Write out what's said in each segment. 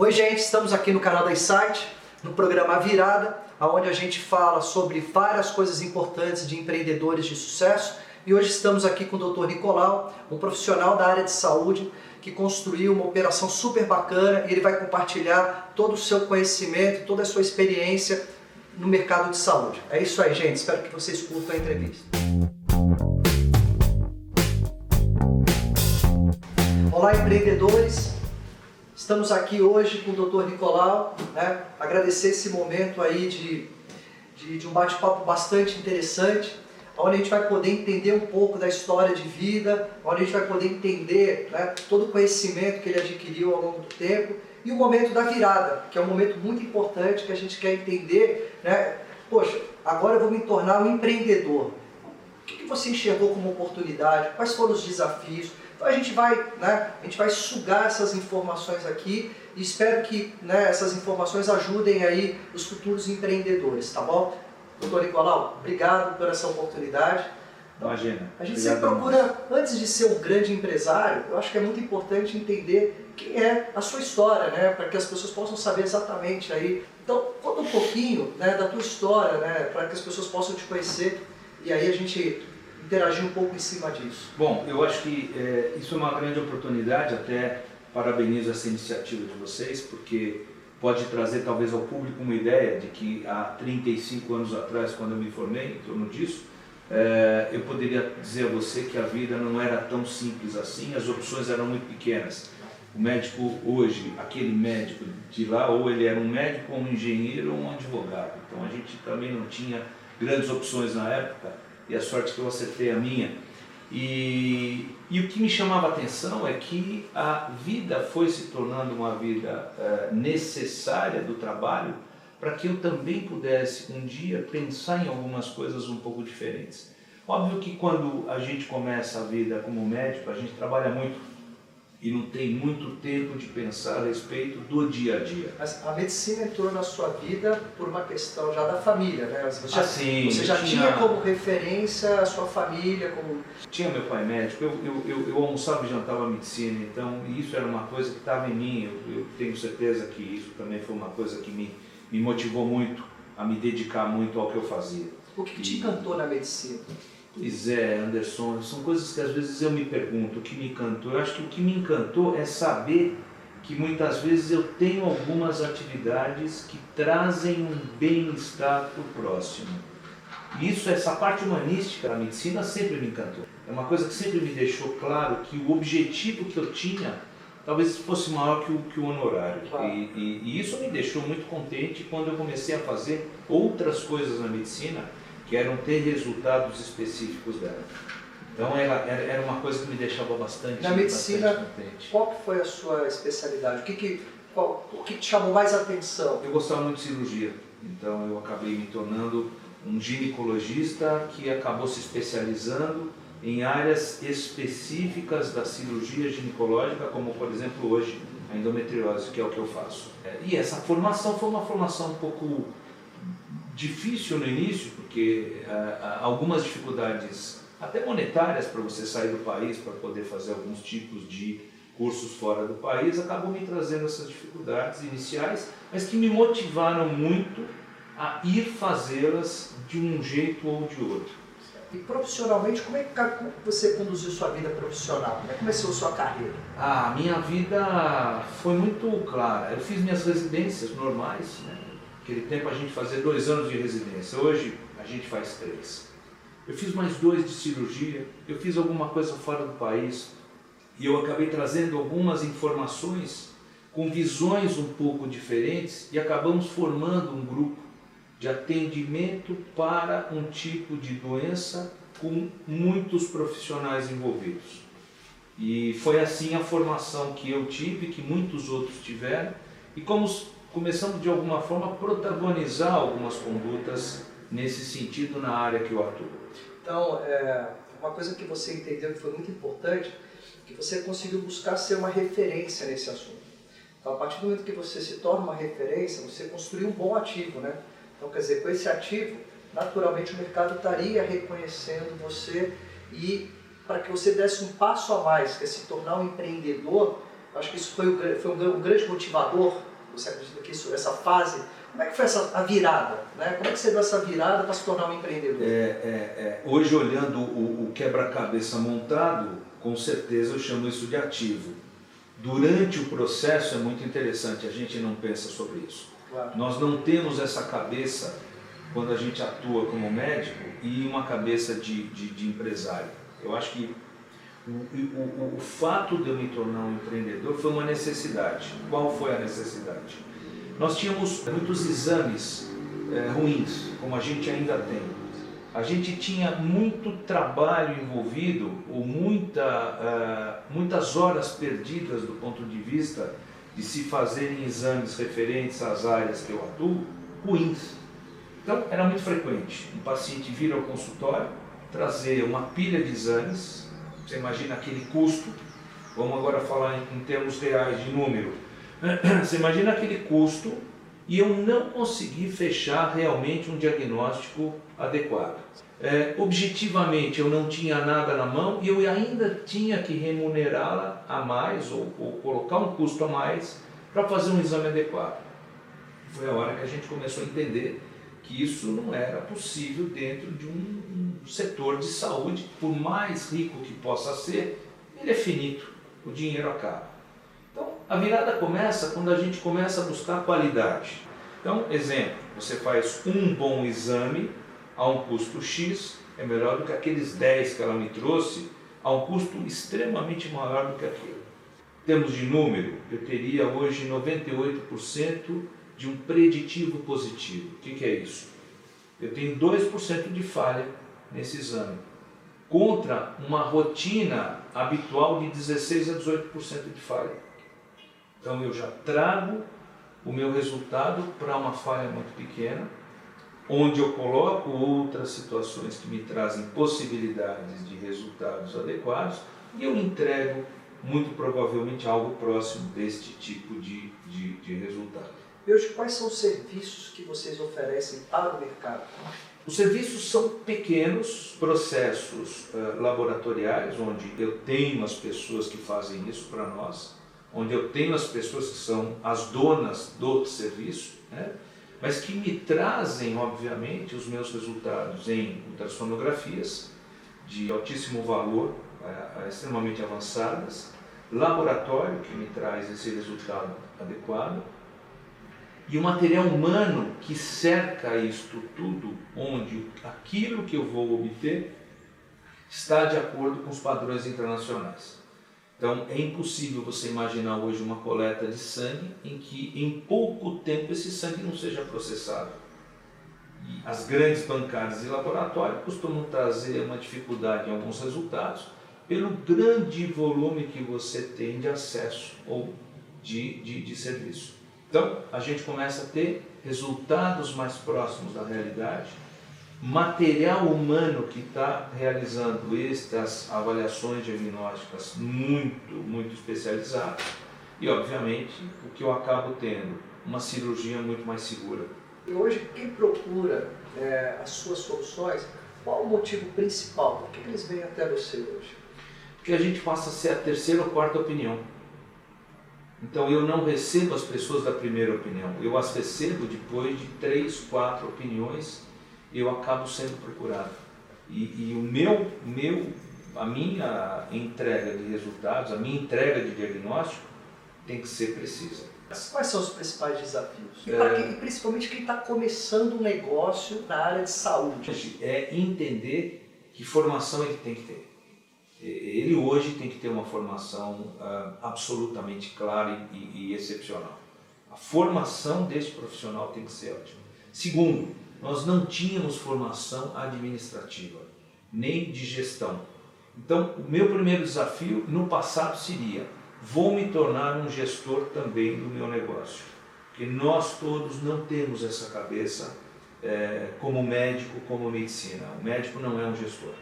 Oi, gente, estamos aqui no canal da Insight, no programa Virada, onde a gente fala sobre várias coisas importantes de empreendedores de sucesso. E hoje estamos aqui com o Dr. Nicolau, um profissional da área de saúde que construiu uma operação super bacana e ele vai compartilhar todo o seu conhecimento, toda a sua experiência no mercado de saúde. É isso aí, gente. Espero que vocês curtam a entrevista. Olá, empreendedores. Estamos aqui hoje com o Dr. Nicolau, né? agradecer esse momento aí de, de, de um bate-papo bastante interessante, onde a gente vai poder entender um pouco da história de vida, onde a gente vai poder entender né, todo o conhecimento que ele adquiriu ao longo do tempo e o momento da virada, que é um momento muito importante que a gente quer entender, né? Poxa, agora eu vou me tornar um empreendedor. O que você enxergou como oportunidade? Quais foram os desafios? Então a gente vai, né, a gente vai sugar essas informações aqui e espero que né, essas informações ajudem aí os futuros empreendedores, tá bom? Doutor Nicolau, obrigado por essa oportunidade. Imagina. A gente sempre procura, antes de ser um grande empresário, eu acho que é muito importante entender quem é a sua história, né? Para que as pessoas possam saber exatamente aí. Então, conta um pouquinho né, da tua história, né? Para que as pessoas possam te conhecer e aí a gente interagir um pouco em cima disso. Bom, eu acho que é, isso é uma grande oportunidade, até parabenizo essa iniciativa de vocês, porque pode trazer talvez ao público uma ideia de que há 35 anos atrás, quando eu me formei em torno disso, é, eu poderia dizer a você que a vida não era tão simples assim, as opções eram muito pequenas. O médico hoje, aquele médico de lá, ou ele era um médico, ou um engenheiro, ou um advogado. Então a gente também não tinha grandes opções na época e a sorte que eu acertei a minha. E, e o que me chamava a atenção é que a vida foi se tornando uma vida é, necessária do trabalho para que eu também pudesse um dia pensar em algumas coisas um pouco diferentes. Óbvio que quando a gente começa a vida como médico, a gente trabalha muito e não tem muito tempo de pensar a respeito do dia a dia. Mas a medicina entrou na sua vida por uma questão já da família, né? Você já, ah, sim, você já tinha... tinha... como referência a sua família? Como... Tinha meu pai médico, eu, eu, eu, eu almoçava e jantava medicina, então isso era uma coisa que estava em mim. Eu, eu, tenho certeza que isso também foi uma coisa que me, me motivou muito a me dedicar muito ao que eu fazia. O que, que te encantou na medicina? Pois é, Anderson, são coisas que às vezes eu me pergunto, o que me encantou? Eu acho que o que me encantou é saber que muitas vezes eu tenho algumas atividades que trazem um bem-estar para o próximo. E isso, essa parte humanística da medicina sempre me encantou. É uma coisa que sempre me deixou claro que o objetivo que eu tinha talvez fosse maior que o, que o honorário. E, e, e isso me deixou muito contente quando eu comecei a fazer outras coisas na medicina que eram ter resultados específicos dela. Então era, era uma coisa que me deixava bastante Na medicina, bastante qual foi a sua especialidade? O que, que, qual, o que te chamou mais atenção? Eu gostava muito de cirurgia, então eu acabei me tornando um ginecologista que acabou se especializando em áreas específicas da cirurgia ginecológica, como por exemplo hoje a endometriose, que é o que eu faço. E essa formação foi uma formação um pouco difícil no início, porque uh, algumas dificuldades, até monetárias, para você sair do país, para poder fazer alguns tipos de cursos fora do país, acabou me trazendo essas dificuldades iniciais, mas que me motivaram muito a ir fazê-las de um jeito ou de outro. E profissionalmente, como é que você conduziu sua vida profissional? Como é que começou a sua carreira? A minha vida foi muito clara. Eu fiz minhas residências normais, né? Naquele tempo a gente fazia dois anos de residência, hoje a gente faz três. Eu fiz mais dois de cirurgia, eu fiz alguma coisa fora do país e eu acabei trazendo algumas informações com visões um pouco diferentes e acabamos formando um grupo de atendimento para um tipo de doença com muitos profissionais envolvidos. E foi assim a formação que eu tive, que muitos outros tiveram, e como começamos de alguma forma a protagonizar algumas condutas nesse sentido na área que eu atuo. Então, é, uma coisa que você entendeu que foi muito importante, que você conseguiu buscar ser uma referência nesse assunto. Então, a partir do momento que você se torna uma referência, você construiu um bom ativo, né? Então, quer dizer, com esse ativo, naturalmente o mercado estaria reconhecendo você e para que você desse um passo a mais, que é se tornar um empreendedor, Acho que isso foi, foi um, grande motivador. Você acredita que isso, essa fase como é que foi essa, a virada? Né? Como é que você deu essa virada para se tornar um empreendedor? É, é, é. Hoje, olhando o, o quebra-cabeça montado, com certeza eu chamo isso de ativo. Durante o processo é muito interessante, a gente não pensa sobre isso. Claro. Nós não temos essa cabeça quando a gente atua como médico e uma cabeça de, de, de empresário. Eu acho que o, o, o, fato de eu me tornar um empreendedor foi uma necessidade. Qual foi a necessidade? Nós tínhamos muitos exames é, ruins, como a gente ainda tem. A gente tinha muito trabalho envolvido, ou muita, uh, muitas horas perdidas do ponto de vista de se fazerem exames referentes às áreas que eu atuo, ruins. Então, era muito frequente um paciente vir ao consultório, trazer uma pilha de exames, você imagina aquele custo, vamos agora falar em, em termos reais de número, Você imagina aquele custo e eu não consegui fechar realmente um diagnóstico adequado. É, objetivamente eu não tinha nada na mão e eu ainda tinha que remunerá-la a mais ou, ou, colocar um custo a mais para fazer um exame adequado. Foi a hora que a gente começou a entender que isso não era possível dentro de um, um setor de saúde, por mais rico que possa ser, ele é finito, o dinheiro acaba. Então, a virada começa quando a gente começa a buscar qualidade. Então, exemplo, você faz um bom exame a um custo X, é melhor do que aqueles 10 que ela me trouxe, a um custo extremamente maior do que aquilo. Em termos de número, eu teria hoje 98% de um preditivo positivo. O que, que é isso? Eu tenho 2% de falha nesse exame, contra uma rotina habitual de 16 a 18% de falha. Então eu já trago o meu resultado para uma falha muito pequena, onde eu coloco outras situações que me trazem possibilidades de resultados adequados e eu entrego muito provavelmente algo próximo deste tipo de, de, de resultado. Hoje, quais são os serviços que vocês oferecem para o mercado? Os serviços são pequenos processos uh, laboratoriais, onde eu tenho as pessoas que fazem isso para nós, onde eu tenho as pessoas que são as donas do serviço, né? mas que me trazem, obviamente, os meus resultados em ultrassonografias de altíssimo valor, é, extremamente avançadas, laboratório que me traz esse resultado adequado, e o material humano que cerca isto tudo, onde aquilo que eu vou obter está de acordo com os padrões internacionais. Então é impossível você imaginar hoje uma coleta de sangue em que em pouco tempo esse sangue não seja processado. E as grandes bancadas de laboratório costumam trazer uma dificuldade em alguns resultados pelo grande volume que você tem de acesso ou de, de, de serviço. Então a gente começa a ter resultados mais próximos da realidade material humano que está realizando estas avaliações diagnósticas muito, muito especializadas e, obviamente, o que eu acabo tendo, uma cirurgia muito mais segura. E hoje, quem procura é, as suas soluções, qual o motivo principal? Por que eles vêm até você hoje? Porque a gente passa a ser a terceira ou quarta opinião. Então eu não recebo as pessoas da primeira opinião, eu as recebo depois de três, quatro opiniões eu acabo sendo procurado. E, e o meu, meu, a minha entrega de resultados, a minha entrega de diagnóstico tem que ser precisa. Quais são os principais desafios? E, é... quem, principalmente quem está começando um negócio na área de saúde? É entender que formação ele tem que ter. Ele hoje tem que ter uma formação uh, absolutamente clara e, e excepcional. A formação desse profissional tem que ser ótima. Segundo, nós não tínhamos formação administrativa, nem de gestão. Então, o meu primeiro desafio no passado seria: vou me tornar um gestor também do meu negócio. Porque nós todos não temos essa cabeça é, como médico, como medicina. O médico não é um gestor,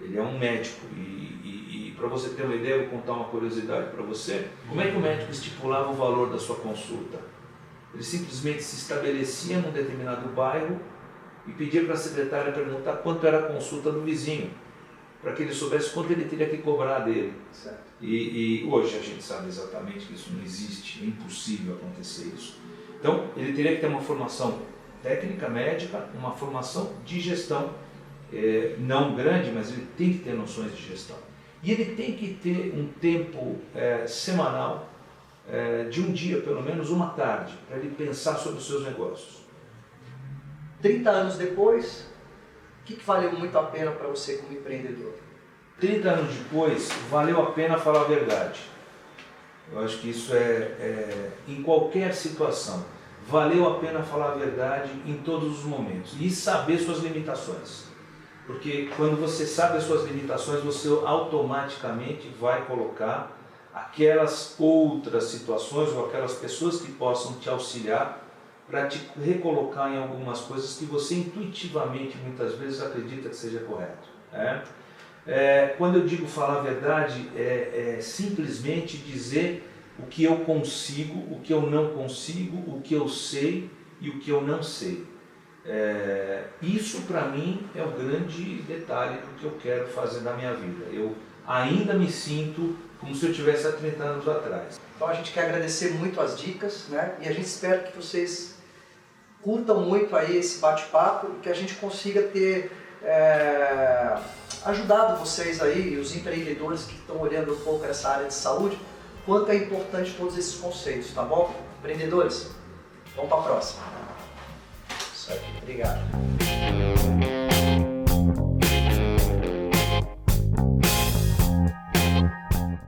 ele é um médico. E, e, e para você ter uma ideia, eu vou contar uma curiosidade para você: como é que o médico estipulava o valor da sua consulta? Ele simplesmente se estabelecia num determinado bairro e pedia para a secretária perguntar quanto era a consulta do vizinho. para que ele soubesse quanto ele teria que cobrar dele. E, e, hoje a gente sabe exatamente que isso não existe, é impossível acontecer isso. Então, ele teria que ter uma formação técnica médica, uma formação de gestão, é, não grande, mas ele tem que ter noções de gestão. E ele tem que ter um tempo é, semanal, é, de um dia, pelo menos uma tarde, para ele pensar sobre os seus negócios. 30 anos depois, o que, que valeu muito a pena para você como empreendedor? 30 anos depois, valeu a pena falar a verdade. Eu acho que isso é, é, em qualquer situação. Valeu a pena falar a verdade em todos os momentos e saber suas limitações. Porque quando você sabe as suas limitações, você automaticamente vai colocar aquelas outras situações ou aquelas pessoas que possam te auxiliar para te recolocar em algumas coisas que você intuitivamente muitas vezes acredita que seja correto. Né? É, quando eu digo falar a verdade, é, é, simplesmente dizer o que eu consigo, o que eu não consigo, o que eu sei e o que eu não sei. É, isso para mim é o grande detalhe do que eu quero fazer na minha vida. Eu ainda me sinto como se eu tivesse há 30 anos atrás. Então a gente quer agradecer muito as dicas, né? E a gente espera que vocês curtam muito aí esse bate-papo e que a gente consiga ter é, ajudado vocês aí, os empreendedores que estão olhando um pouco essa área de saúde, quanto é importante todos esses conceitos, tá bom? Empreendedores, vamos para a próxima. Obrigado.